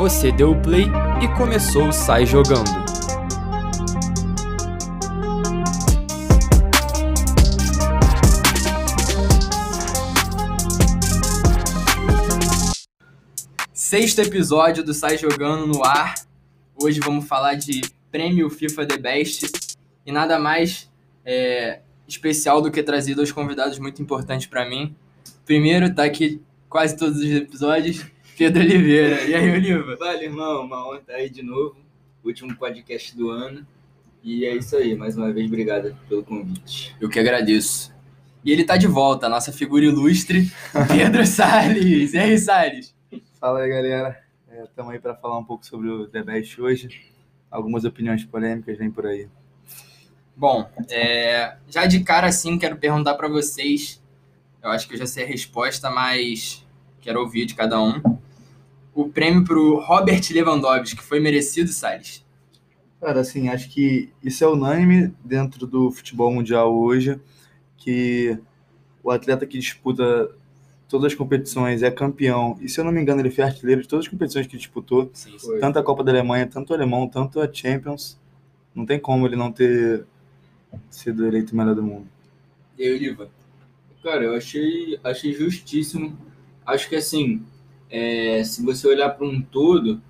Você deu o play e começou o Sai Jogando. Sexto episódio do Sai Jogando no ar. Hoje vamos falar de Prêmio FIFA The Best e nada mais é, especial do que trazer dois convidados muito importantes para mim. Primeiro, tá aqui quase todos os episódios, Pedro Oliveira. E aí, Oliva? Vale, irmão, uma honra estar aí de novo. Último podcast do ano. E é isso aí, mais uma vez, obrigado pelo convite. Eu que agradeço. E ele tá de volta, a nossa figura ilustre, Pedro Salles. E aí, Salles? Fala aí, galera. Estamos aí para falar um pouco sobre o The Best hoje. Algumas opiniões polêmicas vêm por aí. Bom, é, já de cara assim, quero perguntar para vocês. Eu acho que eu já sei a resposta, mas quero ouvir de cada um o prêmio para o Robert Lewandowski, que foi merecido, Salles? Cara, assim, acho que isso é unânime dentro do futebol mundial hoje, que o atleta que disputa todas as competições é campeão, e se eu não me engano ele foi artilheiro de todas as competições que disputou, sim, sim. tanto a Copa da Alemanha, tanto o Alemão, tanto a Champions, não tem como ele não ter sido eleito o melhor do mundo. E aí, Oliva? Cara, eu achei, achei justíssimo. Acho que assim, é, se você olhar para um todo,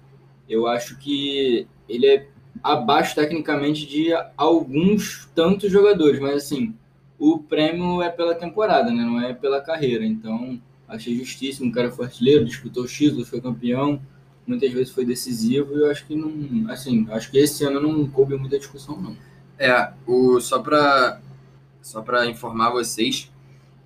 eu acho que ele é abaixo tecnicamente de alguns tantos jogadores, mas assim, o prêmio é pela temporada, né? não é pela carreira. Então, achei justíssimo. O cara foi artilheiro, disputou título, foi campeão, muitas vezes foi decisivo. E eu acho que não, assim, acho que esse ano não coube muita discussão, não. É, o, só para só para informar vocês,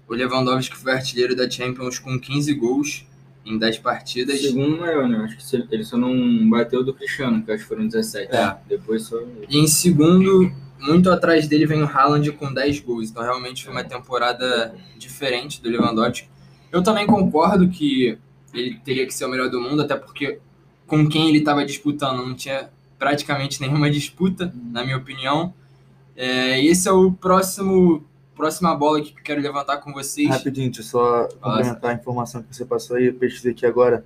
o Lewandowski foi artilheiro da Champions com 15 gols em 10 partidas. Segundo maior, né? Acho que ele só não bateu do Cristiano, que acho que foram 17. É. Depois só. E em segundo, muito atrás dele vem o Haaland com 10 gols. Então realmente foi uma temporada diferente do Lewandowski. Eu também concordo que ele teria que ser o melhor do mundo, até porque com quem ele estava disputando não tinha praticamente nenhuma disputa, na minha opinião. É, esse é o próximo Próxima bola que eu quero levantar com vocês. Rapidinho, deixa eu só complementar a informação que você passou aí. Eu pesquisei aqui agora.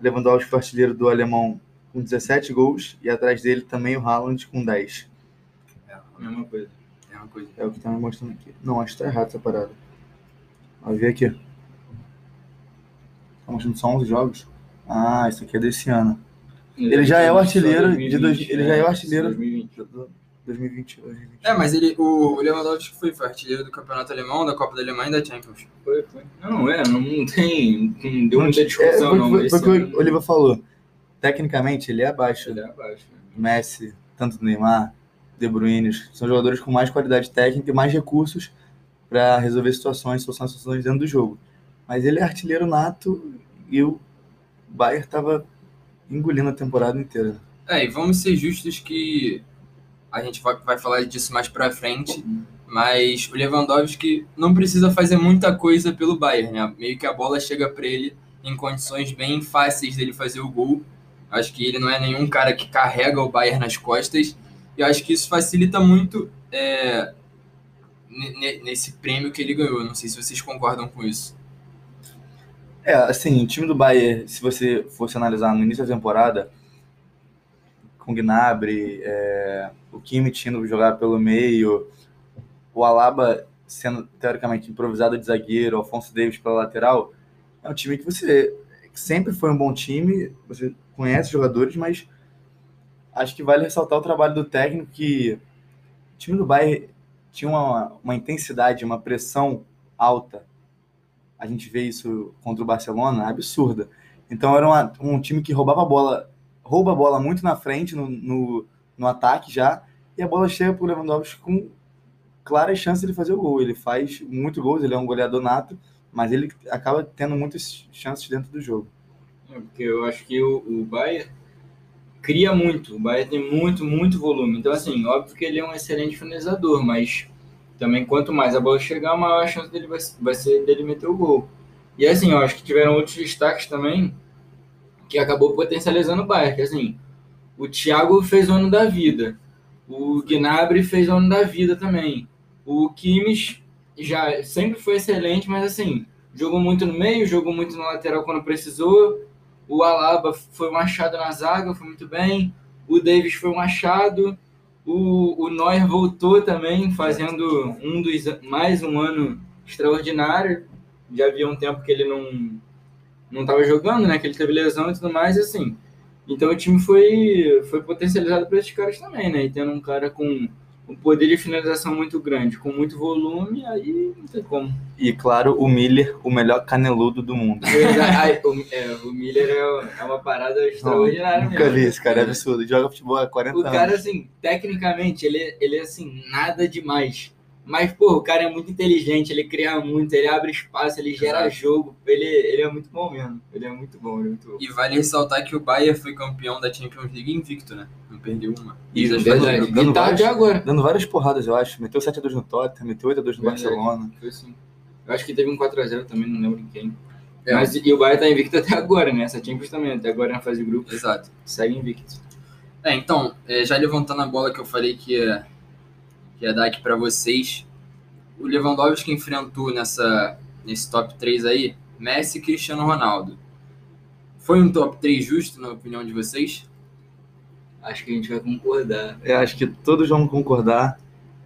Lewandowski foi artilheiro do alemão com 17 gols e atrás dele também o Haaland com 10. É a mesma coisa. É, uma coisa. é o que tá me mostrando aqui. Não, acho que tá errado essa parada. Vai ver aqui. Tá mostrando só 11 jogos? Ah, isso aqui é desse ano. Ele, ele já é o artilheiro 2020, de dois, ele já é o artilheiro 2020. 2020, 2020. É, mas ele, o Lewandowski foi, foi artilheiro do Campeonato Alemão, da Copa da Alemanha e da Champions. Foi, foi. Não, é, não tem. Não deu muita discussão, é, não. Foi, foi o que o Oliva falou. Tecnicamente, ele é abaixo. Ele é abaixo. Né? Messi, tanto Neymar, De Bruyne, são jogadores com mais qualidade técnica e mais recursos para resolver situações, solucionar situações dentro do jogo. Mas ele é artilheiro nato e o Bayern estava engolindo a temporada inteira. É, e vamos ser justos que a gente vai, vai falar disso mais para frente, mas o Lewandowski não precisa fazer muita coisa pelo Bayern, né? Meio que a bola chega para ele em condições bem fáceis dele fazer o gol. Acho que ele não é nenhum cara que carrega o Bayern nas costas, e eu acho que isso facilita muito é, nesse prêmio que ele ganhou. Não sei se vocês concordam com isso. É, assim, o time do Bayern, se você fosse analisar no início da temporada, com Gnabry, é, o Kimmich indo jogar pelo meio, o Alaba sendo teoricamente improvisado de zagueiro, o Alfonso Davis pela lateral, é um time que você sempre foi um bom time, você conhece jogadores, mas acho que vale ressaltar o trabalho do técnico que o time do Bayern tinha uma, uma intensidade, uma pressão alta. A gente vê isso contra o Barcelona, absurda. Então era uma, um time que roubava a bola rouba a bola muito na frente, no, no, no ataque já, e a bola chega para o Lewandowski com claras chances de fazer o gol. Ele faz muito gols, ele é um goleador nato, mas ele acaba tendo muitas chances dentro do jogo. É, porque eu acho que o, o Bayern cria muito, o Bayern tem muito, muito volume. Então, assim, óbvio que ele é um excelente finalizador, mas também quanto mais a bola chegar, maior a chance dele vai, vai ser dele meter o gol. E assim, eu acho que tiveram outros destaques também, que acabou potencializando o Bayern. Que, assim, o Thiago fez o ano da vida, o Gnabry fez o ano da vida também. O Kimmich já sempre foi excelente, mas assim, jogou muito no meio, jogou muito na lateral quando precisou. O Alaba foi um achado na zaga, foi muito bem. O Davis foi um achado. O, o Neuer voltou também, fazendo um dos mais um ano extraordinário. Já havia um tempo que ele não não estava jogando, né? Que ele teve lesão e tudo mais, e assim. Então o time foi, foi potencializado para esses caras também, né? E tendo um cara com um poder de finalização muito grande, com muito volume, aí não tem como. E claro, o Miller, o melhor caneludo do mundo. Ai, o, é, o Miller é, é uma parada extraordinária Nunca mesmo. vi esse cara, é absurdo. Joga futebol há 40 O anos. cara, assim, tecnicamente, ele, ele é assim, nada demais. Mas, pô, o cara é muito inteligente, ele cria muito, ele abre espaço, ele gera jogo. Ele, ele é muito bom mesmo. Ele é muito bom, ele é muito bom. E vale ressaltar que o Bayern foi campeão da Champions League invicto, né? Não perdeu uma. E já verdade. fez- dando E tá até agora. Dando várias porradas, eu acho. Meteu 7x2 no Tottenham, meteu 8x2 no Verdade. Barcelona. Foi assim. Eu acho que teve um 4x0 também, não lembro em quem. É. Mas e o Bayern tá invicto até agora, né? Essa Champions também, até agora na fase de grupo. Exato. Segue invicto. É, então, é, já levantando a bola que eu falei que ia, que ia dar aqui pra vocês, o Lewandowski enfrentou nessa, nesse top 3 aí, Messi e Cristiano Ronaldo. Foi um top 3 justo, na opinião de vocês? Acho que a gente vai concordar. Eu acho que todos vão concordar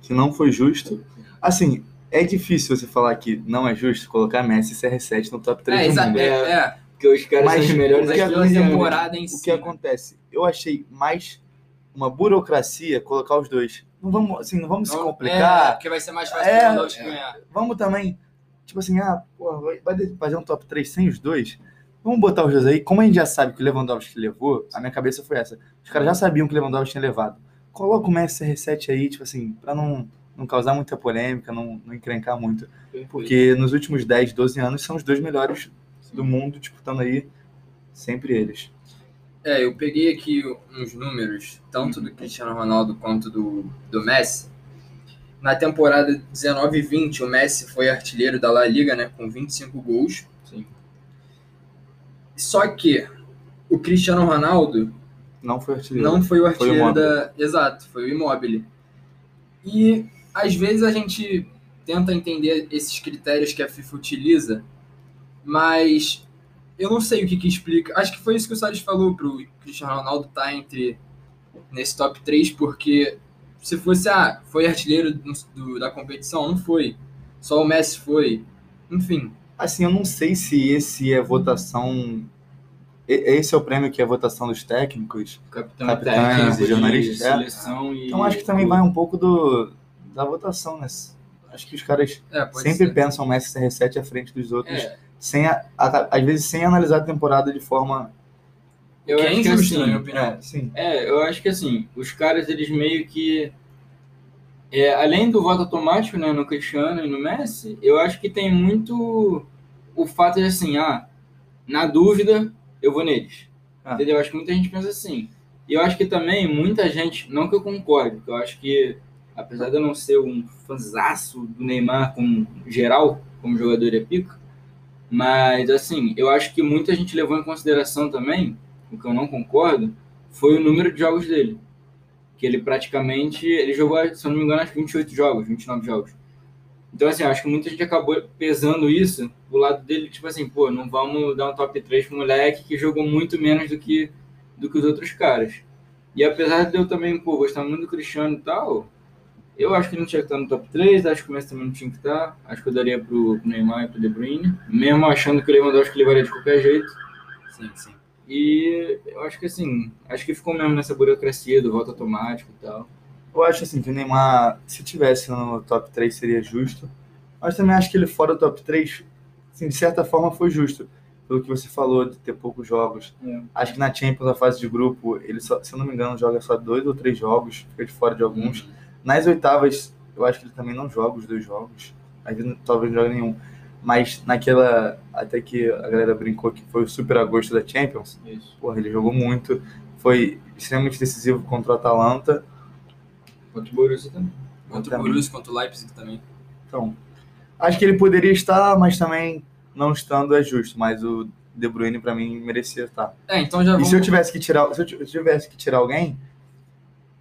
que não foi justo. Assim, é difícil você falar que não é justo colocar Messi e CR7 no top 3 É, do mundo. é, é, Porque os caras Mas são os melhores o que a atletas do mundo. temporada em O si. que acontece? Eu achei mais uma burocracia colocar os dois. Não vamos, assim, não vamos se Não, É, complicar. porque vai ser mais fácil É, o Lewandowski é. ganhar. Vamos também, tipo assim, ah, porra, vai- vai fazer um top 3 sem os dois? Vamos botar os dois aí. Como a gente já sabe que o Lewandowski levou, a minha cabeça foi essa. Os caras já sabiam que o Lewandowski tinha levado. Coloca o Messi R7 aí, tipo assim, pra não, não causar muita polêmica, não, não encrencar muito. Porque nos últimos 10, 12 anos são os dois melhores do mundo disputando aí, sempre eles. É, eu peguei aqui uns números, tanto do Cristiano Ronaldo quanto do, do Messi. Na temporada 19 e 20, o Messi foi artilheiro da La Liga, né, com 25 gols. Sim. Só que o Cristiano Ronaldo Não foi artilheiro. não foi o artilheiro Immobile. da. Exato, foi o Immobile. E às vezes a gente tenta entender esses critérios que a FIFA utiliza, mas eu não sei o que, que explica. Acho que foi isso que o Salles falou pro Cristiano Ronaldo estar entre nesse top 3, porque se fosse, ah, foi artilheiro do- do- da competição, não foi. Só o Messi foi. Enfim, Assim, eu não sei se esse é votação. Esse é o prêmio que é a votação dos técnicos. Capitão Capitães técnico de jornalistas, é. seleção e... Então acho que também vai um pouco do, da votação, né? Acho que os caras é, sempre ser. pensam o Messi CR7 à frente dos outros, É, sem a- a- às vezes sem analisar a temporada de forma. eu que é acho que injusto, assim, na minha opinião. É, sim. É, eu acho que assim, os caras, eles meio que. é, além do voto automático né, no Cristiano e no Messi, eu acho que tem muito o fato de assim, ah, na dúvida, eu vou neles. Ah. Entendeu? Eu acho que muita gente pensa assim. E eu acho que também muita gente, não que eu concorde, porque eu acho que, apesar de eu não ser um fanzaço do Neymar como geral, como jogador é pica, mas assim, eu acho que muita gente levou em consideração também, o que eu não concordo, foi o número de jogos dele. Que ele praticamente, ele jogou, se eu não me engano, acho que 28 jogos, 29 jogos. Então, assim, acho que muita gente acabou pesando isso do lado dele, tipo assim, pô, não vamos dar um top 3 pro moleque que jogou muito menos do que, do que os outros caras. E apesar de eu também, pô, gostar muito do Cristiano e tal, eu acho que ele não tinha que estar no top 3, acho que o Messi também não tinha que estar. Acho que eu daria pro, pro Neymar e pro De Bruyne, mesmo achando que o Lewandowski levaria de qualquer jeito. Sim, sim. E eu acho que assim, acho que ficou mesmo nessa burocracia do voto automático e tal. Eu acho assim que o Neymar, se tivesse no top 3, seria justo. Mas também acho que ele fora do top 3, assim, de certa forma, foi justo. Pelo que você falou de ter poucos jogos. É. Acho que na Champions, a fase de grupo, ele, só, se eu não me engano, joga só dois ou três jogos, fica de fora de alguns. Nas oitavas, eu acho que ele também não joga os dois jogos. Às vezes, talvez não jogue nenhum. Mas naquela, até que a galera brincou que foi o super agosto da Champions, Isso. porra, ele jogou muito. Foi extremamente decisivo contra o Atalanta. Contra o Borussia também. Contra o. Borussia, contra o Leipzig também. Então, acho que ele poderia estar, mas também não estando é justo. Mas o De Bruyne, pra mim, merecia estar. É, então já E vamos... se eu tivesse que tirar, se eu tivesse que tirar alguém,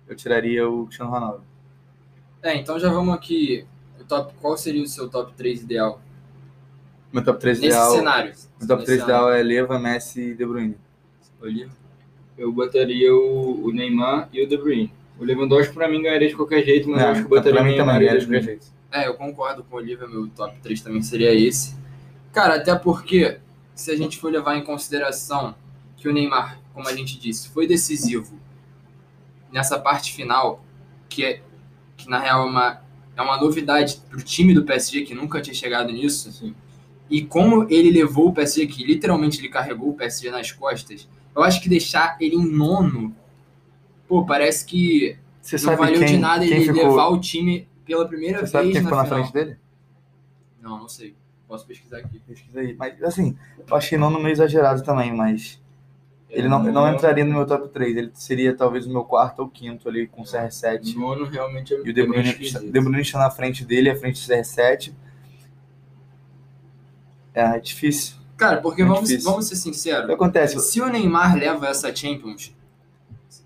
eu tiraria o Cristiano Ronaldo. É, então já vamos aqui. O top, qual seria o seu top 3 ideal? Meu top 3 Nesse ideal, cenário. meu top Nesse 3 cenário. ideal é Leva, Messi e De Bruyne. Olívio? Eu botaria o, o Neymar e o De Bruyne. O Lewandowski pra mim ganharia de qualquer jeito, mas eu Não, acho que eu botaria o Neymar e De qualquer jeito. É, eu concordo com o Olívio, meu top 3 também seria esse. Cara, até porque, se a gente for levar em consideração que o Neymar, como a gente disse, foi decisivo nessa parte final, que, é, que na real é uma, é uma novidade pro time do PSG, que nunca tinha chegado nisso, Assim, e como ele levou o PSG, que literalmente ele carregou o PSG nas costas, eu acho que deixar ele em nono, pô, parece que Você não sabe valeu quem, de nada quem ele ficou, levar o time pela primeira Você sabe vez quem na ficou na final. frente dele? Não, não sei. Posso pesquisar aqui. Pesquisa aí. Mas, assim, eu achei não no meio exagerado também, mas ele não, É, não entraria no meu top 3. Ele seria talvez o meu quarto ou quinto ali com o CR7. Nono realmente é E o De é Bruyne, esquisito. De Bruyne está na frente dele, à frente do CR7. É, é difícil. Cara, porque Muito vamos, difícil. vamos ser O que sinceros, acontece? se o Neymar leva essa Champions,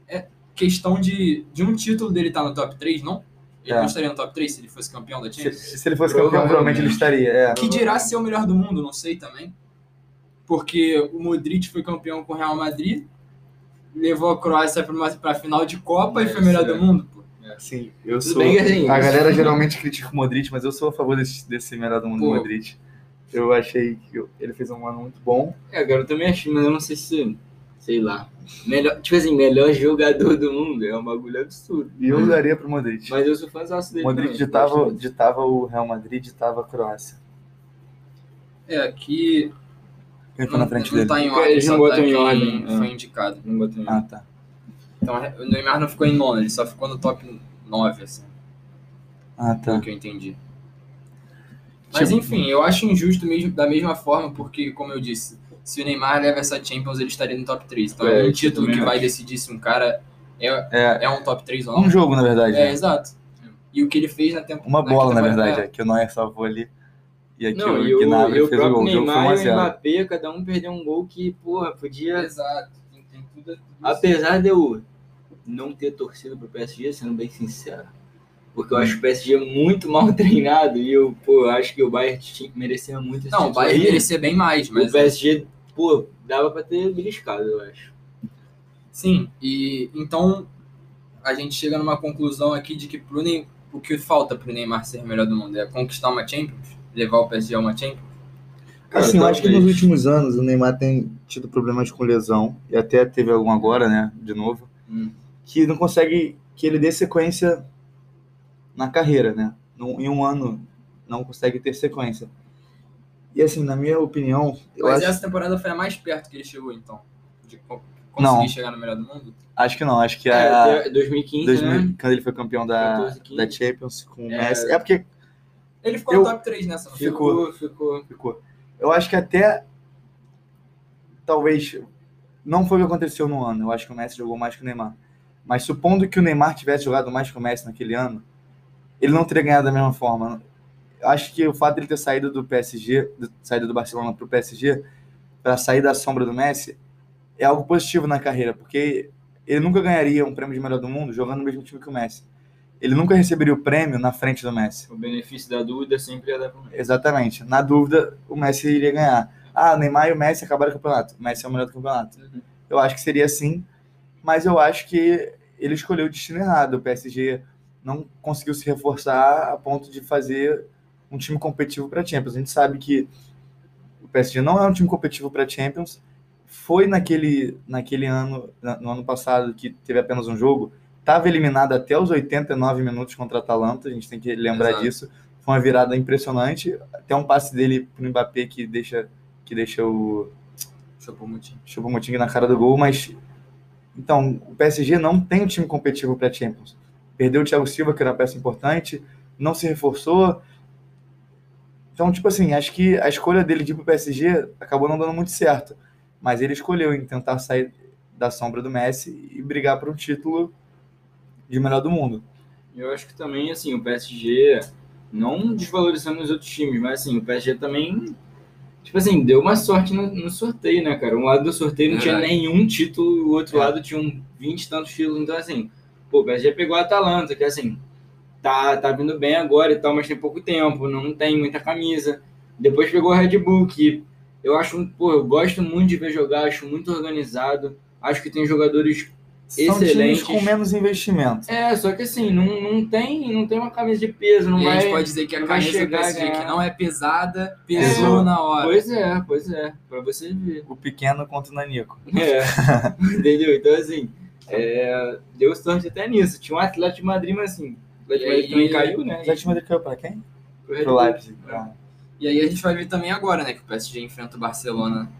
é questão de, de um título dele estar no top 3, não? Ele É. não estaria no top 3 se ele fosse campeão da Se, Champions? se ele fosse campeão, provavelmente ele estaria. É. Que dirá ser o melhor do mundo, não sei também. Porque o Modric foi campeão com o Real Madrid, levou a Croácia para a final de Copa e foi É, melhor isso do é. mundo. pô. Sim, eu Tudo sou. bem assim, a galera geralmente critica o Modric, mas eu sou a favor desse, desse melhor do mundo Pô. Modric. Eu achei que ele fez um ano muito bom. É, cara, eu também achei, mas eu não sei se. Sei lá. Melhor, tipo assim, melhor jogador do mundo é um bagulho absurdo. E eu daria pro Modric. Mas eu sou fãzaço dele. Modric também, ditava, ditava o Real Madrid, ditava a Croácia. É, aqui Quem foi na frente não dele? tá em ordem, não só botam tá em quem ordem, é. foi indicado. Não botei Ah, tá. Então o Neymar não ficou em nono, ele só ficou no top 9, assim, Ah, pelo tá. que eu entendi. Mas Tipo- enfim, eu acho injusto mesmo, da mesma forma, porque, como eu disse, se o Neymar leva essa Champions, ele estaria no top 3. Então é, É, um título que vai acho. decidir se um cara é, É, é um top 3 ou não. um jogo, na verdade. É, né? exato. E o que ele fez na temporada. Uma bola, na verdade, é, que o Neuer salvou ali. E aqui Não, o e o, Gnabry fez o próprio gol. Neymar 1 a e o 0. Mbappé, cada um perdeu um gol que, porra, podia. Exato. Tem, tem tudo, tudo. Apesar de eu não ter torcido pro PSG, sendo bem sincero, porque eu acho o PSG muito mal treinado e eu, pô, eu acho que o Bayern tinha- merecia muito esse Não, o Bayern merecia bem mais, mas. O PSG, pô, dava pra ter beliscado, eu acho. Sim, e então a gente chega numa conclusão aqui de que pro Ney, o que falta pro Neymar ser o melhor do mundo é conquistar uma Champions, levar o PSG a uma Champions. Cara, Assim, eu acho que nos últimos anos o Neymar tem tido problemas com lesão, e até teve algum agora, né, de novo, Hum. que não consegue que ele dê sequência na carreira, né? Num- em um ano não consegue ter sequência. E assim, na minha opinião, eu Mas acho, essa temporada foi a mais perto que ele chegou, então, de co- conseguir Não. chegar no melhor do mundo. acho que não, acho que É, a, até 2015, 2000, né? quando ele foi campeão da, 14, 15. da Champions com o É. Messi, é porque Ele ficou Eu- no top 3 nessa, não? Ficou, ficou. ficou. Eu acho que até talvez não foi o que aconteceu no ano. Eu acho que o Messi jogou mais que o Neymar. Mas supondo que o Neymar tivesse jogado mais que o Messi naquele ano, ele não teria ganhado da mesma forma. Eu acho que o fato dele ter saído do PSG, do- saído do Barcelona para o PSG, para sair da sombra do Messi, é algo positivo na carreira, porque ele nunca ganharia um prêmio de melhor do mundo jogando no mesmo time que o Messi. Ele nunca receberia o prêmio na frente do Messi. O benefício da dúvida sempre ia dar pro Messi. Exatamente. Na dúvida, o Messi iria ganhar. Ah, o Neymar e o Messi acabaram o campeonato. O Messi é o melhor do campeonato. Uhum. Eu acho que seria assim, mas eu acho que ele escolheu o destino errado. O PSG não conseguiu se reforçar a ponto de fazer um time competitivo para Champions. A gente sabe que o PSG não é um time competitivo para Champions. Foi naquele, naquele ano, no ano passado, que teve apenas um jogo, estava eliminado até os 89 minutos contra a Atalanta. A gente tem que lembrar Exato. disso. Foi uma virada impressionante. Até um passe dele pro Mbappé que deixa, que deixa o Choupo-Moting. Choupo-Moting na cara do gol, mas então, o PSG não tem um time competitivo para Champions. Perdeu o Thiago Silva, que era uma peça importante, não se reforçou. Então, tipo assim, acho que a escolha dele de ir pro PSG acabou não dando muito certo, mas ele escolheu em tentar sair da sombra do Messi e brigar por um título de melhor do mundo. Eu acho que também, assim, o PSG, não desvalorizando os outros times, mas assim, o PSG também, tipo assim, deu uma sorte no, no sorteio, né, cara? Um lado do sorteio não tinha Verdade. nenhum título, o outro É. lado tinha um 20 e tantos títulos, então assim, pô, o PSG pegou a Atalanta, que assim, tá, tá vindo bem agora e tal, mas tem pouco tempo, não tem muita camisa. Depois pegou o Red Bull, que Eu acho, pô, eu gosto muito de ver jogar, acho muito organizado. Acho que tem jogadores São times Excelentes. com menos investimento. É, só que assim, não, não, tem, não tem uma camisa de peso, não e a vai. gente pode dizer que a camisa a PSG que não é pesada, pesou É. na hora. Pois é, pois é, pra você ver. O pequeno contra o Nanico. É, entendeu? Então, assim, é, deu sorte até nisso. Tinha um Atlético de Madrid, mas assim, o Atlético de Madrid também caiu, né? O Atlético de Madrid caiu pra quem? Pro Pro. Leipzig. Ah. E aí a gente vai ver também agora, né? Que o PSG enfrenta o Barcelona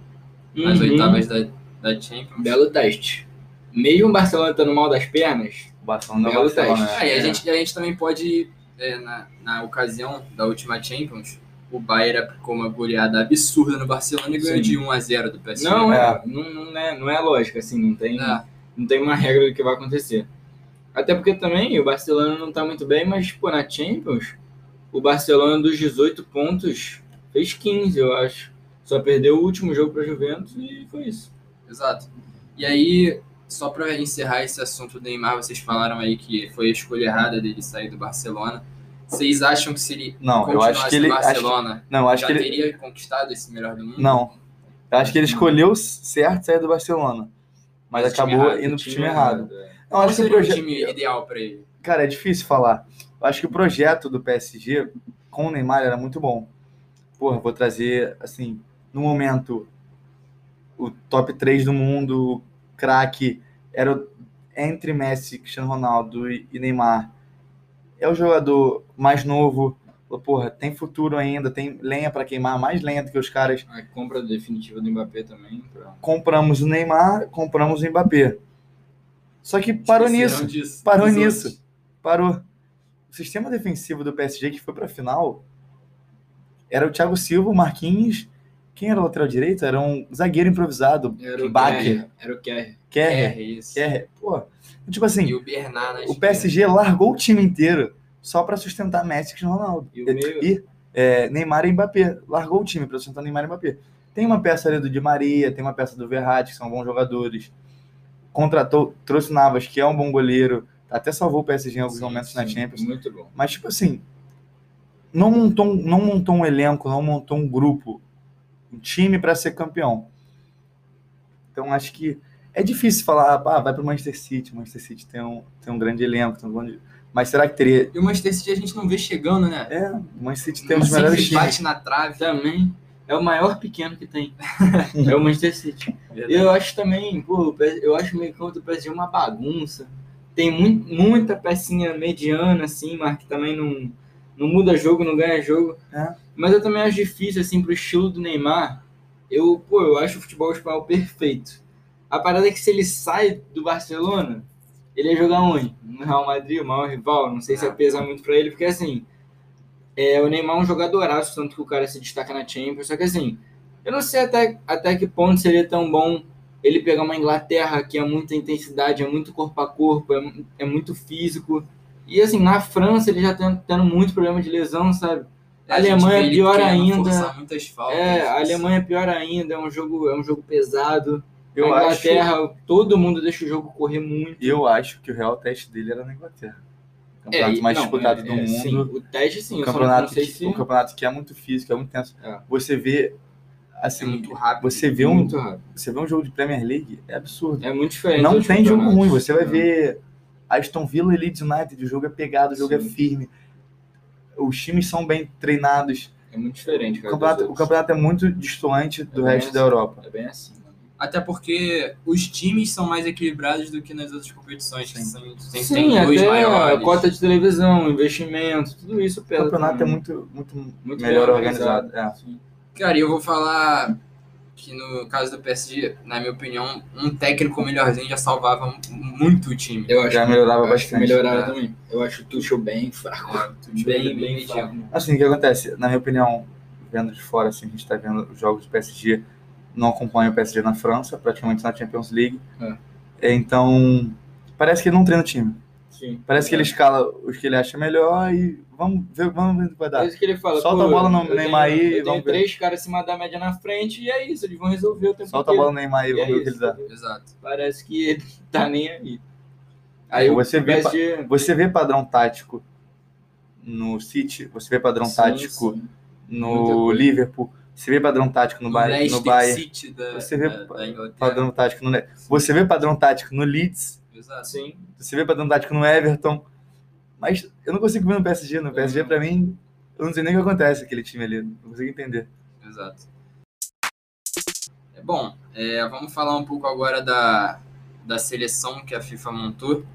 nas Uhum. oitavas da, da Champions. Belo teste. Mesmo o Barcelona estando mal das pernas, O Barcelona é o Barcelona. teste. Ah, e a, É. gente, a gente também pode, é, na, na ocasião da última Champions, o Bayern aplicou uma goleada absurda no Barcelona e ganhou Sim. de 1 a 0 do PSG. não é, É. não, não é, não é lógica, assim, não tem, É. não tem uma regra do que vai acontecer. Até porque também o Barcelona não tá muito bem, mas, pô, na Champions, o Barcelona dos 18 pontos fez 15, eu acho. Só perdeu o último jogo pra Juventus e foi isso. Exato. E aí, só para encerrar esse assunto do Neymar, vocês falaram aí que foi a escolha errada dele sair do Barcelona. Vocês acham que se ele Não, eu acho que ele. no acho- Barcelona, não, eu acho já que ele. teria conquistado esse melhor do mundo? Não. Eu acho que ele escolheu certo sair do Barcelona. Mas time acabou errado, indo pro time errado. é. Não, acho que o projeto. time ideal para ele? Cara, é difícil falar. Eu acho que o projeto do PSG com o Neymar era muito bom. Porra, vou trazer, assim, no momento, o top 3 do mundo, craque, era o- entre Messi, Cristiano Ronaldo e Neymar. É o jogador mais novo. Porra, tem futuro ainda, tem lenha para queimar, mais lenha do que os caras. A compra definitiva do Mbappé também. Pra... Compramos o Neymar, compramos o Mbappé. Só que parou Esqueceram nisso. disso, Parou nisso. outros. Parou. O sistema defensivo do PSG que foi pra final era o Thiago Silva, o Marquinhos. Quem era o lateral direito? Era um zagueiro improvisado. Era o Baque. Kerr. Era o Kerr. Isso. Kerrer. Pô, tipo assim, E o Bernard na o. PSG largou o time inteiro só pra sustentar Messi e Ronaldo. E o meio- E é, Neymar e Mbappé. Largou o time pra sustentar Neymar e Mbappé. Tem uma peça ali do Di Maria, tem uma peça do Verratti, que são bons jogadores. Contratou, trouxe o Navas, que é um bom goleiro. Até salvou o PSG em alguns Sim, momentos na sim, Champions. Muito bom. Mas, tipo assim, não montou, não montou um elenco, não montou um grupo, um time para ser campeão. Então, acho que é difícil falar, ah, vai para o Manchester City. O Manchester City tem um, tem um grande elenco. Tem um grande... Mas será que teria. E o Manchester City a gente não vê chegando, né? É, o Manchester City tem um dos melhores times. bate na trave. Também é o maior pequeno que tem. é o Manchester City. Verdade. Eu acho também, pô, eu acho o meio campo do PSG uma bagunça. Tem mu- muita pecinha mediana, assim, mas que também não, não muda jogo, não ganha jogo. É. Mas eu também acho difícil, assim, pro estilo do Neymar. Eu, pô, eu acho o futebol espanhol perfeito. A parada é que se ele sai do Barcelona, ele ia jogar onde? No Real Madrid, o maior rival. Não sei se É. pesa muito pra ele, porque assim, é, o Neymar é um jogadoraço, tanto que o cara se destaca na Champions. Só que assim, eu não sei até, até que ponto seria tão bom ele pegar uma Inglaterra que é muita intensidade, é muito corpo a corpo, é, é muito físico. E assim, na França ele já tá tendo muito problema de lesão, sabe? É, a Alemanha é pior ainda. forçar muitas faltas. É, a Alemanha é pior ainda, é um jogo, é um jogo pesado. Eu a acho, Inglaterra, todo mundo deixa o jogo correr muito. eu acho que o real teste dele era na Inglaterra. O campeonato e- mais não, disputado é, do é, sim, mundo. o teste sim, o campeonato, não sei que, se o campeonato que é muito físico, é muito tenso. É. Você vê. É Assim, muito rápido. você vê, um, muito rápido. você vê um jogo de Premier League, é absurdo. É muito diferente. não tem jogo ruim. Você vai É. ver Aston Villa e Leeds United, o jogo é pegado, o jogo Sim. é firme. Os times são bem treinados. É muito diferente, O cara. campeonato, o campeonato é muito distante do É resto bem da assim. Europa. É bem assim. Até porque os times são mais equilibrados do que nas outras competições. Que Sim. são, sempre Sim, tem até maiores. a cota de televisão, investimento, tudo isso O campeonato é também. muito, muito, Muito melhor bem organizado. é. Cara, e eu vou falar que no caso do PSG, na minha opinião, um técnico melhorzinho já salvava mu- muito o time. Eu acho Já que- melhorava eu acho que bastante. melhorava É. também. Eu acho o Tuchel bem fraco. É, o time Bem, bem, bem mediano. fraco. Assim, o que acontece? Na minha opinião, vendo de fora, assim, a gente tá vendo os jogos do PSG, não acompanha o PSG na França, praticamente na Champions League. É. É, Então, parece que ele não treina o time. Sim. Parece que ele escala os que ele acha melhor e vamos ver, vamos ver o que vai É dar. isso que ele fala. Solta a bola no eu Neymar tenho- aí e Eu tenho vamos ver. três caras acima da média na frente e é isso, eles vão resolver o tempo Solta a inteiro. bola no Neymar aí, E vamos é ver o que ele dá. Exato. Parece que ele tá nem aí. Aí Você vê, PSG... Você vê padrão tático no City, você vê padrão Sim, tático sim. No. Liverpool, Você vê padrão tático no, O Bayern, no Bayern. City da, Você vê da, da. Padrão tático no Le- Você vê padrão tático no Leeds. Exato. Sim. Você vê padrão tático no Everton. Mas eu não consigo ver no PSG. No PSG, pra mim, eu não sei nem o que acontece aquele time ali. Não consigo entender. Exato. É, Bom, é, vamos falar um pouco agora da, da seleção que a FIFA montou.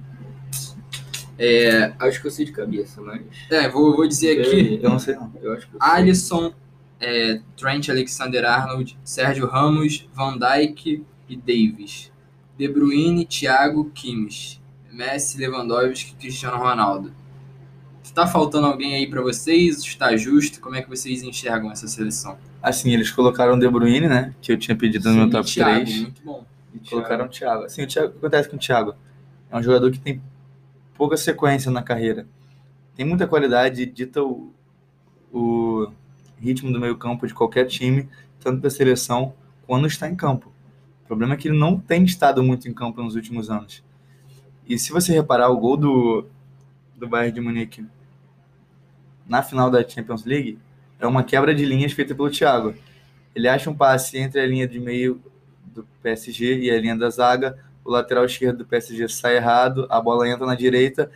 É, Acho que eu sei de cabeça, mas. é, vou, vou dizer aqui: Eu não sei, não. Eu acho que eu. Alisson, é, Trent Alexander-Arnold, Sérgio Ramos, Van Dijk e Davis. De Bruyne, Thiago, Kimmich. Messi, Lewandowski e Cristiano Ronaldo. Está faltando alguém aí para vocês? Está justo? Como é que vocês enxergam essa seleção? Assim, eles colocaram o De Bruyne, né? Que eu tinha pedido no meu Sim, top Thiago, 3. muito bom. E colocaram o Thiago. Assim, o, Thiago, o que acontece com o Thiago? É um jogador que tem pouca sequência na carreira. Tem muita qualidade, dita o, o ritmo do meio campo de qualquer time, tanto da seleção, quando está em campo. O problema é que ele não tem estado muito em campo nos últimos anos. E se você reparar, o gol do, do Bayern de Munique na final da Champions League é uma quebra de linhas feita pelo Thiago. Ele acha um passe entre a linha de meio do PSG e a linha da zaga. O lateral esquerdo do PSG sai errado, a bola entra na direita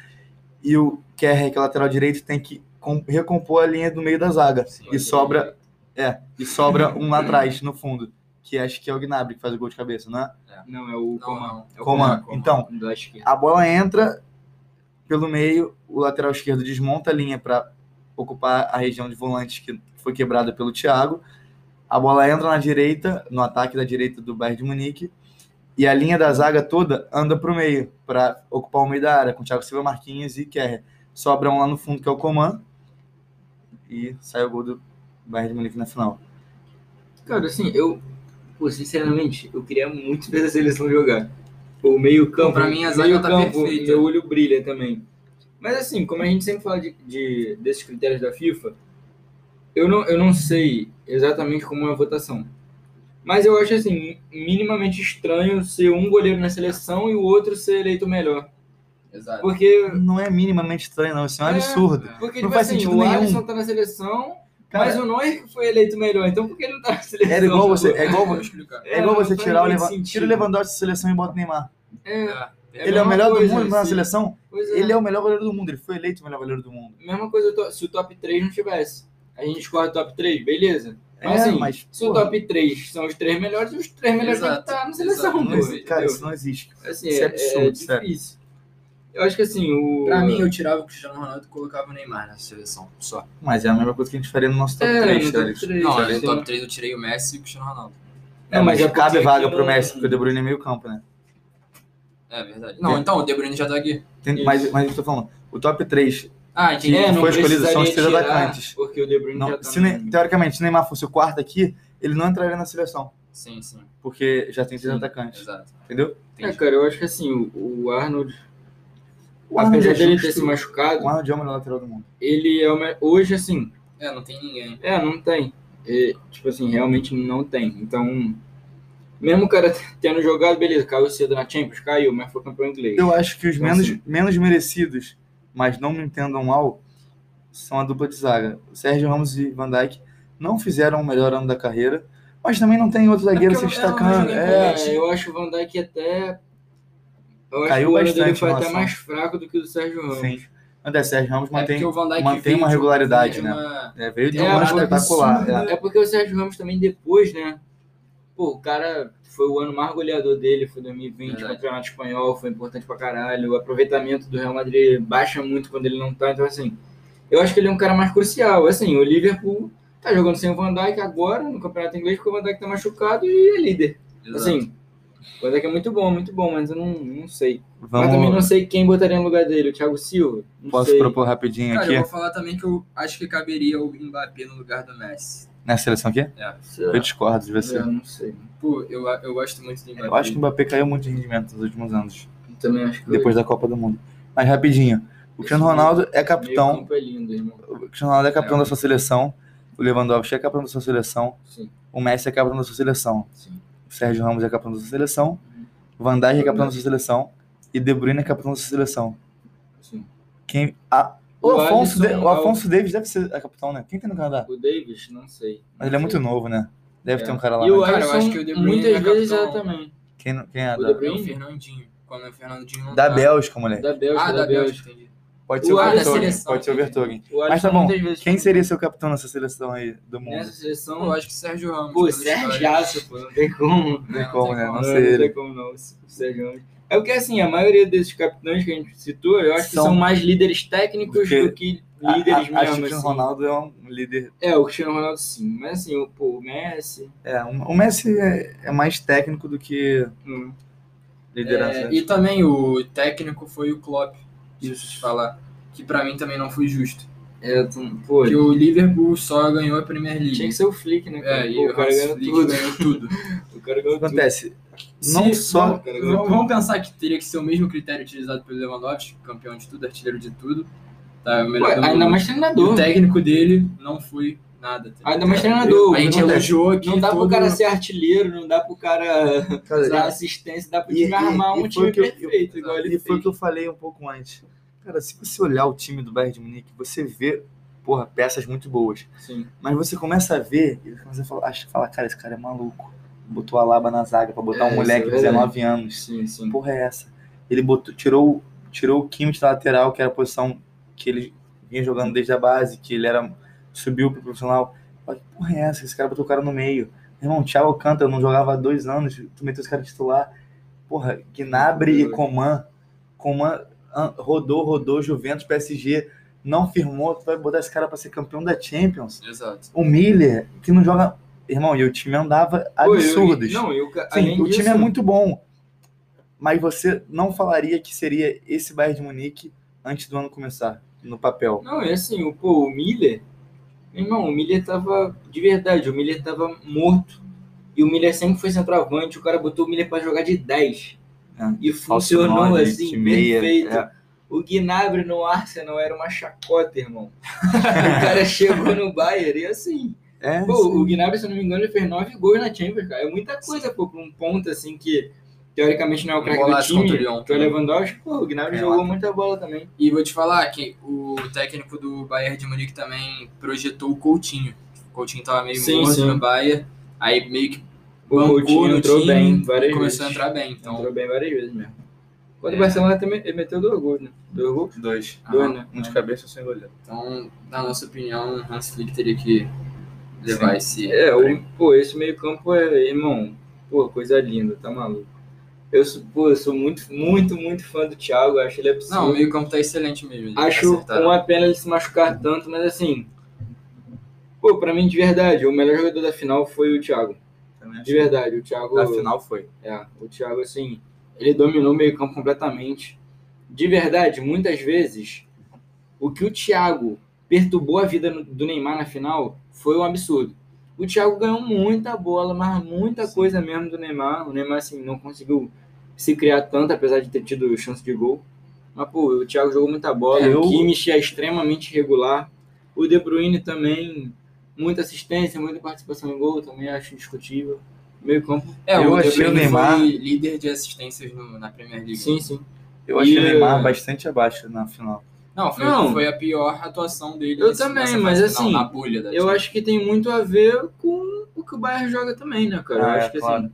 e o Kerr, que é lateral direito, tem que com- recompor a linha do meio da zaga. Sim. E sobra, é, e sobra um lá atrás, no fundo, que acho que é o Gnabry que faz o gol de cabeça, não é? Não, é o Não, Coman. não. É o Coman. Coman. Então, a bola entra pelo meio, o lateral esquerdo desmonta a linha para ocupar a região de volantes que foi quebrada pelo Thiago. A bola entra na direita, no ataque da direita do Bayern de Munique, e a linha da zaga toda anda para o meio, para ocupar o meio da área, com Thiago Silva, Marquinhos e Kerr. Sobra um lá no fundo, que é o Coman, e sai o gol do Bayern de Munique na final. Cara, assim, eu. Pô, sinceramente, eu queria muito ver a seleção jogar. O meio-campo. Pra mim, a zaga meio tá campo, perfeita. Meu olho brilha também. Mas, assim, como a gente sempre fala de, de- desses critérios da FIFA, eu não, eu não sei exatamente como é a votação. Mas eu acho, assim, minimamente estranho ser um goleiro na seleção e o outro ser eleito o melhor. Exato. Porque. Não é minimamente estranho, não. Isso é um É, absurdo. Porque, Não tipo faz assim, sentido o nenhum. Alisson tá na seleção, Cara, mas o Neuer foi eleito melhor. Então por que ele não tá na seleção? Era igual você- é igual- explicar. É igual não você tirar o Lewandowski, tira o Lewandowski da seleção e bota o Neymar. É, É, ele é o melhor do mundo na sim. seleção. É. Ele é o melhor goleiro do mundo. Ele foi eleito o melhor goleiro do mundo. Mesma coisa se o top 3 não tivesse. A gente escolhe o top 3, beleza. Mas É, assim, mas, se o porra. top 3 são os três melhores, os três melhores têm que Exato. estar na seleção, Exato. Não existe- cara, isso não existe. Assim, isso é é, absurdo, é sério. Eu acho que assim, o. Pra mim, eu tirava o Cristiano Ronaldo e colocava o Neymar na seleção. Só. Mas é a mesma coisa que a gente faria no nosso top É, 3, no top 3. Não, no top 3 eu tirei o Messi e o Cristiano Ronaldo. É, mas é cabe vaga pro não- Messi, porque o De Bruyne é meio campo, né? É verdade. Não, É. então, o De Bruyne já tá aqui. Tem- mas, mas eu tô falando, o top 3, Ah, entendi. que É, não foi escolhido são os três atacantes. Porque o De Bruyne já não, tá se, Ne- teoricamente, se o Neymar fosse o quarto aqui, ele não entraria na seleção, Sim, sim. porque já tem três Sim, atacantes, Exato. entendeu? É, Entendi. cara, eu acho que assim, o, O Arnold apesar é dele ter se machucado, o Arnold é o melhor lateral do mundo. ele é hoje assim, É, não tem ninguém. É, não tem. É, tipo assim, realmente não tem. Então, mesmo o cara tendo jogado, beleza, caiu cedo na Champions, caiu, mas foi campeão inglês. Eu acho que os Então, menos, assim- menos merecidos, mas não me entendam mal, são a dupla de zaga. O Sérgio Ramos e Van Dijk não fizeram o melhor ano da carreira, mas também não tem outro zagueiro se destacando. É, É, eu acho o Van Dijk até. Eu acho Caiu que o ano bastante foi até mais fraco do que o do Sérgio Ramos. sim. Mas é, Sérgio Ramos É mantém, Dijk mantém uma de- regularidade, de uma- é, veio de É, um ano mas espetacular. é. É porque o Sérgio Ramos também depois, né? Pô, o cara foi o ano mais goleador dele, foi 2020, Verdade. campeonato espanhol, foi importante pra caralho. O aproveitamento do Real Madrid baixa muito quando ele não tá, então assim, eu acho que ele é um cara mais crucial. Assim, o Liverpool tá jogando sem o Van Dijk agora no campeonato inglês porque o Van Dijk tá machucado e é líder. Exato. Assim, o Van Dijk é muito bom, muito bom, mas eu não, não sei. Mas também não Vamos, sei quem botaria no lugar dele, o Thiago Silva? Não posso sei. propor rapidinho Cara, aqui, eu vou falar também que eu acho que caberia o Mbappé no lugar do Messi. nessa seleção aqui? Lá. Eu discordo de você. Eu não sei. Pô, eu, eu gosto muito do Mbappé. Eu acho que o Mbappé caiu muito de rendimento nos últimos anos, Eu também acho que depois da Copa do Mundo. Mas rapidinho, o Cristiano Ronaldo é capitão, é lindo, irmão. o Cristiano Ronaldo é capitão É. da sua seleção, o Lewandowski é capitão da sua seleção, Sim, o Messi é capitão da sua seleção, sim. O Sérgio Ramos é capitão da sua seleção, o Van Dijk é capitão da sua seleção e De Bruyne é capitão da sua seleção. sim. Quem, a- O, O Afonso, Alisson De- o é o- Afonso Davis deve ser a capitão, né? Quem tem no Canadá? O Davis, não sei. Mas ele é muito novo, né? Deve É. ter um cara lá. E o né? Cara, eu Alisson, acho que o De Bruyne muitas é vezes é também. Quem, quem é? O Da, De É o Bruyne? Fernandinho. Quando o Fernandinho não da tá. Bélgica, moleque. Da Bélgica, Ah, da, da Bélgica. Bélgica, entendi. Pode ser O o seleção, Pode ser o. O Mas tá bom. Quem seria seu capitão nessa seleção aí do mundo? Nessa seleção. Eu acho que Sérgio Ramos. Pô, Sérgio. Aço, pô, não tem como. Não tem Não, como, tem né? como. Não Não, sei não tem como não, o Sérgio Ramos. É porque assim, a maioria desses capitães que a gente citou, eu acho que São- são mais líderes técnicos Porque do que A- líderes a- Acho que o mesmo. Cristiano assim. Ronaldo é um líder. É, o Cristiano Ronaldo sim. Mas assim, o, pô, o Messi. É, o Messi é, é mais técnico do que hum, liderança. É, né? e também o técnico foi o Klopp. Deixa eu te falar. Que pra mim também não foi justo. é, tu- pô, Porque o Liverpool só ganhou a Premier League. tinha que ser o Flick, né? cara? É, Pô, e o o cara ganhou Flick tudo. ganhou tudo. O cara O que ganhou tudo. acontece? Não Se- só. Vamos, pensar que teria que ser o mesmo critério utilizado pelo Lewandowski, campeão de tudo, artilheiro de tudo. Tá, do ainda mais treinador. O técnico dele não foi nada. tá Ainda mais treinador. A gente Não dá- elogiou aqui Não dá pro todo... cara ser artilheiro, não dá pro cara Cara, dar assistência, dá pro E- time e- armar um time o que eu- perfeito, igual ele E foi o que eu falei um pouco antes. Cara, se você olhar o time do Bayern de Munique, você vê, porra, peças muito boas. Sim. Mas você começa a ver e você começa a falar, acha- fala, cara, esse cara é maluco. Botou a Laba na zaga pra botar É, um moleque é de 19 anos. Sim, Que sim. porra é essa? Ele botou, tirou, tirou o Kimmich da lateral, que era a posição que ele vinha jogando desde a base, que ele era subiu pro profissional. Fala, que porra é essa? Esse cara botou o cara no meio. Meu irmão, Thiago Alcântara não jogava há dois anos, tu meteu esse cara titular. Porra, Gnabry e Coman. Coman rodou, rodou, Juventus, PSG, não firmou, tu vai botar esse cara pra ser campeão da Champions. Exato. O Miller, que não joga. Irmão, e o time andava Pô, eu- absurdos. Não, eu, Sim, o disso, time é muito bom. Mas você não falaria que seria esse Bayern de Munique antes do ano começar, no papel. Não, é assim, o, pô, o Miller. Meu irmão, o Miller tava. De verdade, o Miller tava morto. E o Miller sempre foi centroavante. O cara botou o Miller pra jogar de 10. É, E funcionou nove, assim, perfeito. é. O Gnabry no Arsenal era uma chacota, irmão. o cara chegou no Bayern e assim. É, Pô, sim. o Gnabry, se eu não me engano, ele fez 9 gols na Champions, cara. É muita coisa, pô, pra um ponto assim que teoricamente não é o craque do contra o time, Lyon que é o. Lewandowski. Pô, o Gnabry É, jogou lá- muita bola também. E vou te falar que o técnico do Bayern de Munique também projetou o Coutinho. O Coutinho tava meio Sim, morto sim. no Bayern, aí meio que O bancou Coutinho no entrou time bem várias começou a vezes. entrar bem. Então, Entrou bem várias vezes mesmo. Quando É. o Barcelona também ele meteu dois gols, né? Dois gols? Dois. Dois, né? Um de cabeça sem goleiro. então, na nossa opinião, o Hans Flick teria que levar esse. É, o, pô, esse meio campo é, irmão, pô, coisa linda, tá maluco. Eu sou, pô, eu sou muito, muito, muito fã do Thiago, acho ele absurdo. Não, o meio-campo tá excelente mesmo. eles Acho acertaram. uma pena ele se machucar tanto, mas assim, pô, pra mim, de verdade, o melhor jogador da final foi o Thiago. De verdade, o Thiago. Na final foi. É, o Thiago, assim, ele dominou o meio-campo completamente. De verdade, muitas vezes, o que o Thiago perturbou a vida do Neymar na final foi um absurdo. O Thiago ganhou muita bola, mas muita coisa mesmo do Neymar. O Neymar, assim, não conseguiu se criar tanto, apesar de ter tido chance de gol. Mas, pô, o Thiago jogou muita bola. Eu- O Kimmich é extremamente regular. O De Bruyne também, muita assistência, muita participação em gol, também acho discutível. Meio campo, É, Eu De achei o Neymar- líder de assistências no- na Premier League. sim, sim. Eu achei E- o Neymar bastante abaixo na final. Não, foi, Não. foi a pior atuação dele. Eu também, mas assim, na bolha da Eu Champions. acho que tem muito a ver com o que o Bayern joga também, né, cara? eu Ah, é, acho que claro. assim.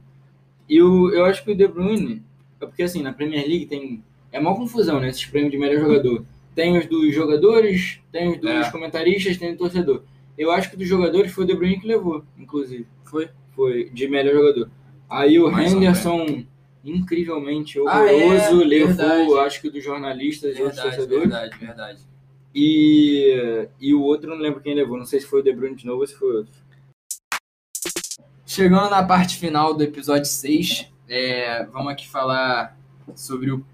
E o, eu acho que o De Bruyne. É porque assim, na Premier League tem. É uma confusão, né? Esses prêmios de melhor jogador. Tem os dos jogadores, tem os dos É. comentaristas, tem do torcedor. Eu acho que dos jogadores foi o De Bruyne que levou, inclusive. Foi. Foi de melhor jogador. Aí o Mais Henderson, incrivelmente Ah, é, horroroso, levou, verdade. acho que dos jornalistas e Verdade, torcedores. verdade, verdade. E, e o outro, não lembro quem levou. Não sei se foi o De Bruyne de novo ou se foi outro. Chegando na parte final do episódio 6, é, vamos aqui falar sobre o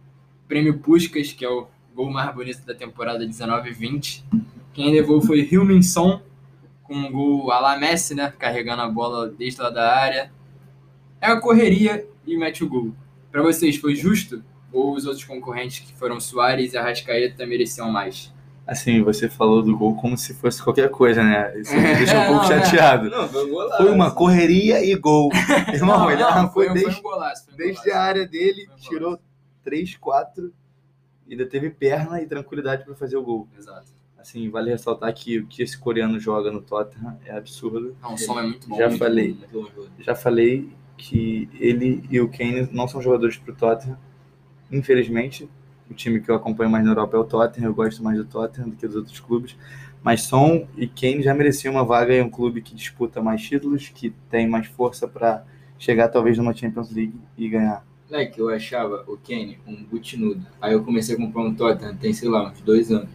prêmio Puskas, que é o gol mais bonito da temporada 19-20. Quem levou foi Hilminson, com um gol à la Messi, né? Carregando a bola desde lá da área. É a correria e mete o gol. Para vocês, foi justo? Ou os outros concorrentes que foram Soares e Arrascaeta mereciam mais? Assim, você falou do gol como se fosse qualquer coisa, né? Isso me deixa um pouco não, chateado. Não, foi um golaço. Foi uma correria e gol. Irmão, ele arrancou foi, foi desde, um golaço. Foi um desde a área dele, Foi um tirou 3, 4, ainda teve perna e tranquilidade para fazer o gol. Exato. Assim, vale ressaltar que o que esse coreano joga no Tottenham é absurdo. Não, o som é muito bom. Já muito falei. Muito bom. Já falei que ele e o Kane não são jogadores pro Tottenham. Infelizmente, o time que eu acompanho mais na Europa é o Tottenham. Eu gosto mais do Tottenham do que dos outros clubes. Mas Son e Kane já mereciam uma vaga em um clube que disputa mais títulos, que tem mais força para chegar talvez numa Champions League e ganhar. Moleque, eu achava o Kenny um butinudo. Aí eu comecei a comprar um Tottenham, tem, sei lá, uns dois anos.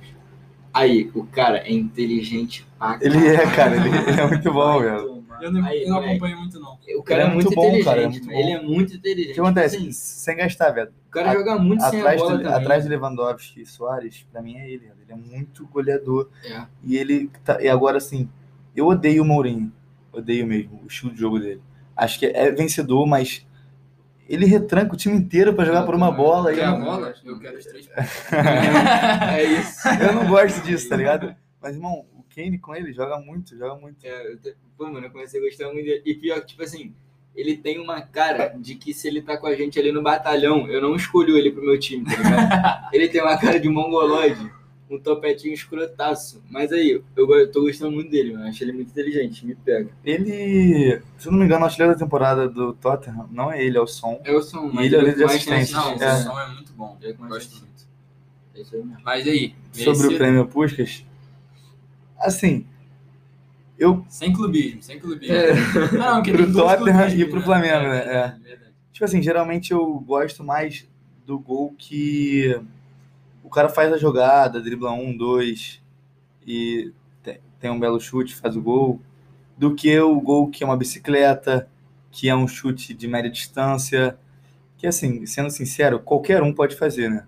Aí, o cara é inteligente pra Ele é, cara, ele, ele é muito bom, velho. Eu não, Aí, eu não moleque, acompanho muito, não. O cara Ele é muito, inteligente, cara, é muito ele bom. é muito inteligente. O que acontece? Assim, Sem gastar, velho. o cara A- joga muito sem a Atrás, bola também. atrás do Lewandowski e Soares, pra mim é ele. Ele é muito goleador. É. E ele tá, e agora assim, eu odeio o Mourinho. Odeio mesmo o estilo de jogo dele. Acho que é vencedor, mas ele retranca o time inteiro pra jogar por uma bola. Quer eu, a não, bola? Eu quero os três pontos. É isso. eu não gosto disso, tá ligado? Mas, irmão, o Kane com ele joga muito, joga muito. É, eu te- Pô, mano, eu comecei a gostar muito dele. E pior que, tipo assim, ele tem uma cara de que se ele tá com a gente ali no batalhão, eu não escolho ele pro meu time, tá ligado? ele tem uma cara de mongoloide, um topetinho escrotaço. Mas aí, eu, eu tô gostando muito dele, mano. Acho ele muito inteligente, me pega. Ele, se eu não me engano, o artilheiro da temporada do Tottenham não é ele, é o Son. É o som, mas ele é o ele líder de assistência. Não, o É. né? som é muito bom. Ele é Gosto muito. É isso aí mesmo. Mas aí? Sobre o prêmio Puskas, assim, eu Sem clubismo, sem clubismo. É. Não, Pro Tottenham e pro Flamengo, né? verdade, verdade. Tipo assim, geralmente eu gosto mais do gol que o cara faz a jogada, dribla um, dois e te- tem um belo chute, faz o gol, do que o gol que é uma bicicleta, que é um chute de média distância, que assim, sendo sincero, qualquer um pode fazer, né?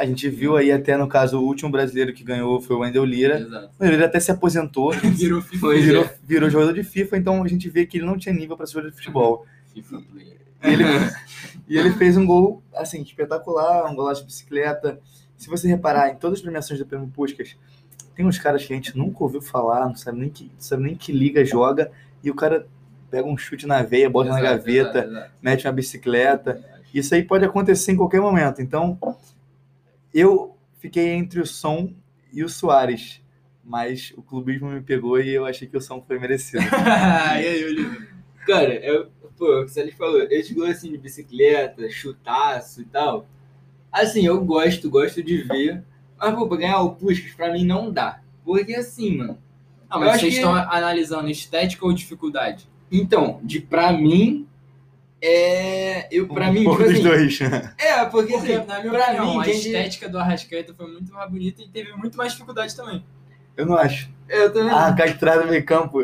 A gente viu aí até no caso o último brasileiro que ganhou foi o Wendel Lira. Exato. O Wendel até se aposentou, Virou FIFA. Virou, é. virou jogador de FIFA, então a gente vê que ele não tinha nível para ser jogador de futebol. FIFA player. E ele, e ele fez um gol, assim, espetacular, um golaço de bicicleta. Se você reparar, em todas as premiações do Prêmio Puskas, tem uns caras que a gente nunca ouviu falar, não sabe nem que, sabe nem que liga joga, e o cara pega um chute na veia, bota na Exato, gaveta, exato, exato. mete uma bicicleta. Isso aí pode acontecer em qualquer momento. Então, eu fiquei entre o Som e o Soares, mas o clubismo me pegou e eu achei que o Som foi merecido. e aí, Oliver? Cara, eu, pô, o que você falou, esse gol assim de bicicleta, chutaço e tal. Assim, eu gosto, gosto de ver. Mas, pô, pra ganhar o Puskas, pra mim não dá. Porque assim, mano. Ah, Eu mas vocês que- estão analisando estética ou dificuldade? Então, de pra mim, é. Eu, pra um mim, pouco tipo dos assim, dois. É, porque, Porque, assim, na minha pra opinião, mim, a estética do Arrascaeta foi muito mais bonita e teve muito mais dificuldade também. Eu não acho. eu também. A arrancar de trás do meio campo.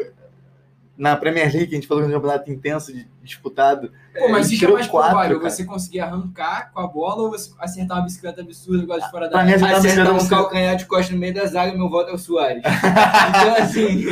Na Premier League, a gente falou que é um campeonato intenso, de- disputado. Pô, mas ele o que é mais quatro, provável? cara. Você conseguir arrancar com a bola ou você acertar uma bicicleta absurda igual de fora da área? acertar Acertar um calcanhar de costa no meio da zaga, meu voto é o Soares. então, assim,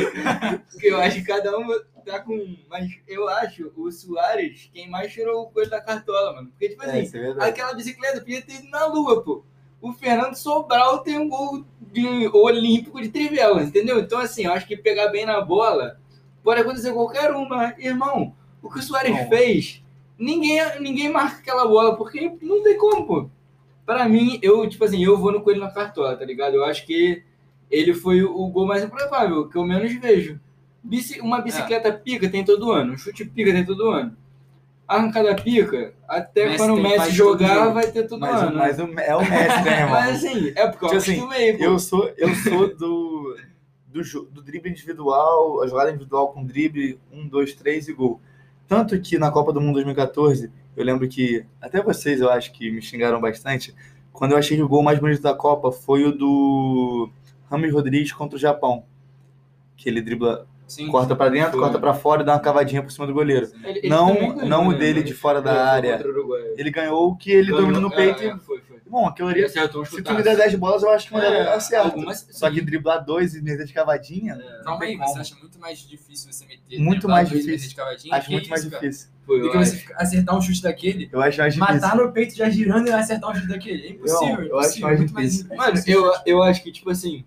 porque eu acho que cada um tá com. Mas eu acho o Soares quem mais tirou o coisa da cartola, mano. Porque, tipo É, assim, isso é verdade. aquela bicicleta podia ter ido na lua, pô. O Fernando Sobral tem um gol de olímpico de trivela, entendeu? Então, assim, eu acho que pegar bem na bola pode acontecer qualquer uma. Irmão, o que o Soares Bom. fez, ninguém, ninguém marca aquela bola, porque não tem como, pô. Pra mim, eu, tipo assim, eu vou no coelho na cartola, tá ligado? Eu acho que ele foi o, gol mais improvável, que eu menos vejo. Uma bicicleta pica tem todo ano, um chute pica tem todo ano. Arrancada pica, até Messi quando o Messi jogar, vai ter todo Mas, ano. mas o- é o Messi, né, irmão? Mas assim, é porque eu Tipo assim, acostumei, pô. Eu sou, eu sou do, do, do drible individual, a jogada individual com drible, um, dois, três e gol. Tanto que na Copa do Mundo 2014, eu lembro que, até vocês eu acho que me xingaram bastante, quando eu achei que o gol mais bonito da Copa foi o do Rames Rodrigues contra o Japão. Que ele dribla, Sim. corta pra dentro, Foi. corta pra fora e dá uma cavadinha por cima do goleiro. Ele- ele não- ganhou, não o né, dele mas- de fora da área. o. Ele ganhou o que ele dominou no peito e. é, foi. Bom, aquilo ali. acertou um Se tu me der 10 bolas, eu acho que uma É, delas acerta. algumas- Só que driblar dois e meter de cavadinha, não Calma aí, tem você acha muito mais difícil você meter Muito mais dois difícil. meses de cavadinha? Acho Que muito mais isso, cara? difícil. Do eu que você acho. acertar um chute daquele, Eu acho mais difícil. matar no peito já girando e acertar um chute daquele. É impossível, Não, eu acho impossível. mais muito mais difícil. Mano, eu, eu acho que, tipo assim,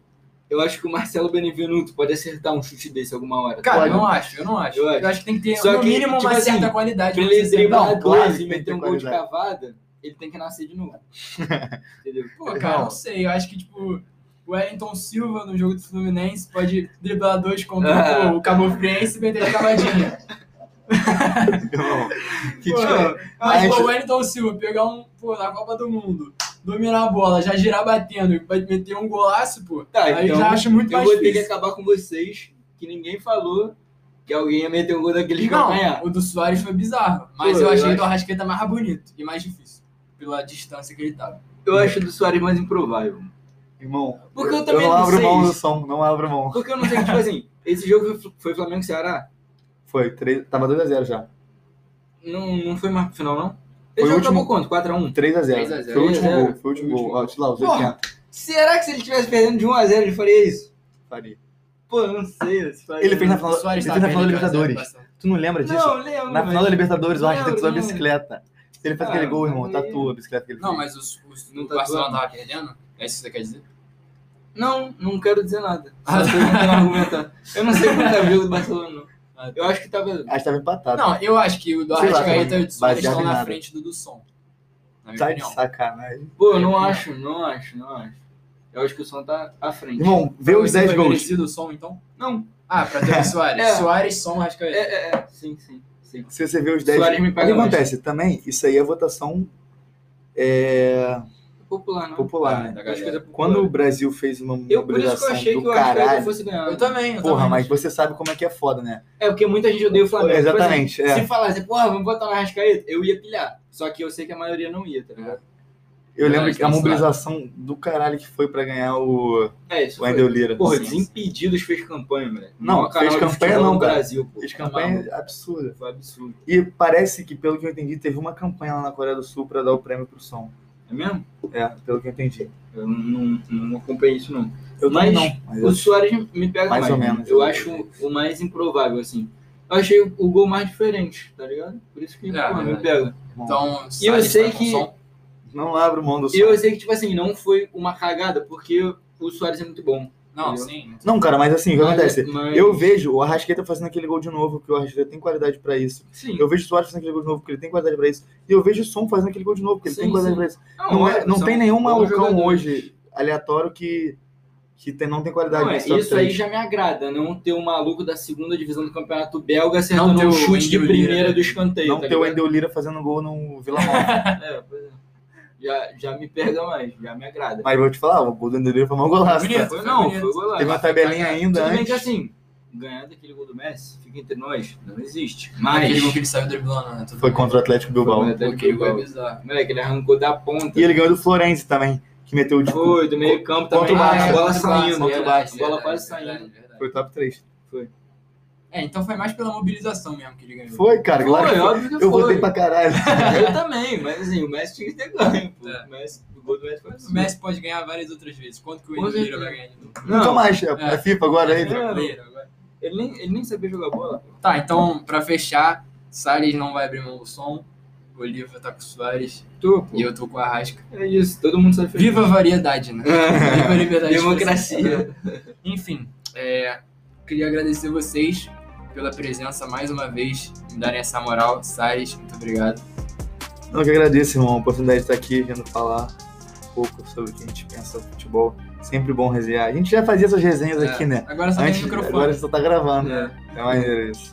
eu acho que o Marcelo Benevenuto pode acertar um chute desse alguma hora. Cara, Pode. eu não acho, eu não acho. Eu Eu acho. acho, que tem que ter, Só no que, mínimo, tipo uma assim, certa qualidade. Pra ele driblar Não, dois e meter ter um gol de cavada, ele tem que nascer de novo. Entendeu? Pô, cara, não sei. Eu acho que, tipo, o Wellington Silva no jogo do Fluminense pode driblar dois contra o Cabo Friense e meter a cavadinha. Que Pô, tipo, Mas pô, o Wellington Silva pegar um, pô, na Copa do Mundo, dominar a bola, já girar batendo e meter um golaço, pô. Tá, aí então já acho muito eu mais vou ter que difícil. acabar com vocês, que ninguém falou que alguém ia meter um gol daqueles que Não, ganhar. o do Soares foi bizarro, mas Pô, eu eu achei acho- do Arrascaeta mais bonito e mais difícil, pela distância que ele tava. Eu acho do Soares mais improvável. irmão, Porque eu também não não abro sei mão do som, não abro mão. Porque eu não sei, tipo assim, esse jogo foi, foi Flamengo e Ceará? Foi, três, tava 2x0 já. Não, não foi mais pro final, não? Foi Esse o jogo acabou último- quanto? 4x1? 3x0. 3x0. Foi o último 3x0. gol, foi o último gol. Ó, lá, os Porra. 80. Será que se ele tivesse perdendo de 1x0 ele faria isso? Faria. Pô, eu não sei. se faria. Ele fez na final, ele Soares fez na final da perdendo de 1 a 0 Libertadores. Tu não lembra disso? Não, lembro. Na final da Libertadores, o Não, Arrascaeta usou a bicicleta. Se ele faz Ah, aquele gol, irmão, mas tatua a bicicleta que ele Não, fez. mas os, os, Não o tá Barcelona tava perdendo? É isso que você quer dizer? Não, não quero dizer nada. Ah, tentando argumentar. Eu não sei como tá o jogo do Barcelona, não. Ah, Eu acho que tava. Acho que tava empatado. Não, eu acho que o do Arrascaeta e o baseado estão na frente do do Som. Tá de sacanagem. Pô, eu não acho, não acho, não acho. Eu acho que o som tá à frente. Irmão, vê os esse 10 foi gols. merecido o Som, então? Não. Ah, pra ter o Soares. É. Soares, Som, Arrascaeta. É, é, é. Sim, sim, sim. Se você vê os 10 Suárez me O que acontece? Também, isso aí é votação é, Popular, não. popular, Ah, né? é popular. Quando o Brasil fez uma Eu, por isso que eu mobilização achei do que o Arrascaeta caralho. fosse ganhar. Eu também, eu Porra, também. mas você sabe como é que é foda, né? É porque muita gente odeia o Flamengo. Tipo Exatamente, assim, é. Se falasse, porra, vamos botar no Arrascaeta, eu ia pilhar. Só que eu sei que a maioria não ia, tá ligado? Eu É, lembro que a esse mobilização do caralho que foi pra ganhar o, É, isso o foi. Wendel Lira. Porra, Sim. Desimpedidos fez campanha, moleque. Não, canal fez campanha não, cara. Brasil, pô. Fez Tá campanha absurda. Foi absurdo. E parece que, pelo que eu entendi, teve uma campanha lá na Coreia do Sul pra dar o prêmio pro som. É mesmo? É, pelo que eu entendi. Eu não, não, não acompanhei isso, não. Eu Mas não. Mas O eu- Soares me pega mais. Mais ou menos. Eu acho o mais improvável, assim. Eu achei o- gol mais diferente, tá ligado? Por isso que É, porra, me verdade. pega. Então, E eu sei que- Som. Não abro mão do. E eu sei que, tipo assim, não foi uma cagada, porque o Soares é muito bom. Não, Entendeu? sim. Não, cara, mas assim, o que Mas- acontece? mas- Eu vejo o Arrascaeta fazendo aquele gol de novo, porque o Arrascaeta tem qualidade pra isso. Sim. Eu vejo o Soares fazendo aquele gol de novo, porque ele tem qualidade pra isso. E eu vejo o Som fazendo aquele gol de novo, porque ele Sim, tem qualidade sim. pra isso. Não, é- óbvio, não são tem nenhum bons malucão jogadores. hoje aleatório que, que tem, não tem qualidade Não, é, nesse top isso aí três. já me agrada, não ter um maluco da segunda divisão do campeonato belga acertando ter um o chute de Wendel Lira. primeira do escanteio. Não tá ter o ligado? Wendel Lira fazendo gol no Vila Nova. É, pois é. Já, já me pega mais, já me agrada. mas vou te falar, o gol do Lira foi um golaço. Bonito. tá? Foi, não, bonito. foi golaço. Teve uma tabelinha ainda Tudo bem que antes. assim, ganhar daquele gol do Messi, fica entre nós, não existe. Mas... Aquele gol que ele saiu driblando, né? Tudo Foi bem. contra o Atlético Bilbao. Foi, gol é bizarro. moleque, ele arrancou da ponta. E ele ganhou do Florenzi também, que meteu o de Foi, do meio campo Contra também, o Barça, a bola contra o Barça, saindo. contra o Barça. A bola quase saindo. Foi top 3. É, então foi mais pela mobilização mesmo que ele ganhou. Foi, cara, claro que Foi, foi. óbvio que Eu foi. votei pra caralho. Eu também, mas assim, o Messi tinha que ter ganho, pô. É. O, Messi, o gol do Messi foi O assim. Messi pode ganhar várias outras vezes. Quanto que o certeza. vai ganhar de novo? Não, Nunca mais. É, É. é FIFA agora aí. É. Agora. Ele nem, ele nem sabia jogar bola. pô. Tá, então, pra fechar, Salles não vai abrir mão do som. O Oliva tá com o Soares. Tu, pô. E eu tô com a Rasca. É isso, todo mundo sabe Viva a variedade, né? Viva a liberdade de Democracia. Enfim, é, queria agradecer vocês pela presença mais uma vez, me darem essa moral. Salles, muito obrigado. Não, que agradeço, irmão, a oportunidade de estar aqui, vindo falar um pouco sobre o que a gente pensa sobre futebol. Sempre bom resenhar. A gente já fazia essas resenhas É, aqui, né? Agora só tem Antes, microfone. agora só tá gravando. É. É maneiro isso.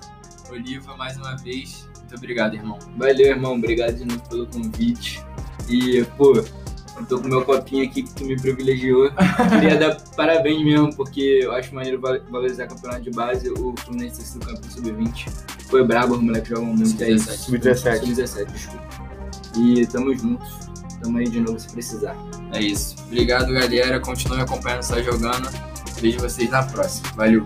Oliva, mais uma vez, muito obrigado, irmão. Valeu, irmão. Obrigado de novo pelo convite. E, pô, eu tô com meu copinho aqui que tu me privilegiou. Queria dar parabéns mesmo, porque eu acho maneiro val- valorizar campeonato de base. O Fluminense ter sido campeão sub-20. Foi brabo, os moleques jogam muito. É isso. Sub-17. Sub-17, desculpa. E tamo juntos. Tamo aí de novo se precisar. É isso. Obrigado, galera. Continue acompanhando, só jogando. Vejo vocês na próxima. Valeu.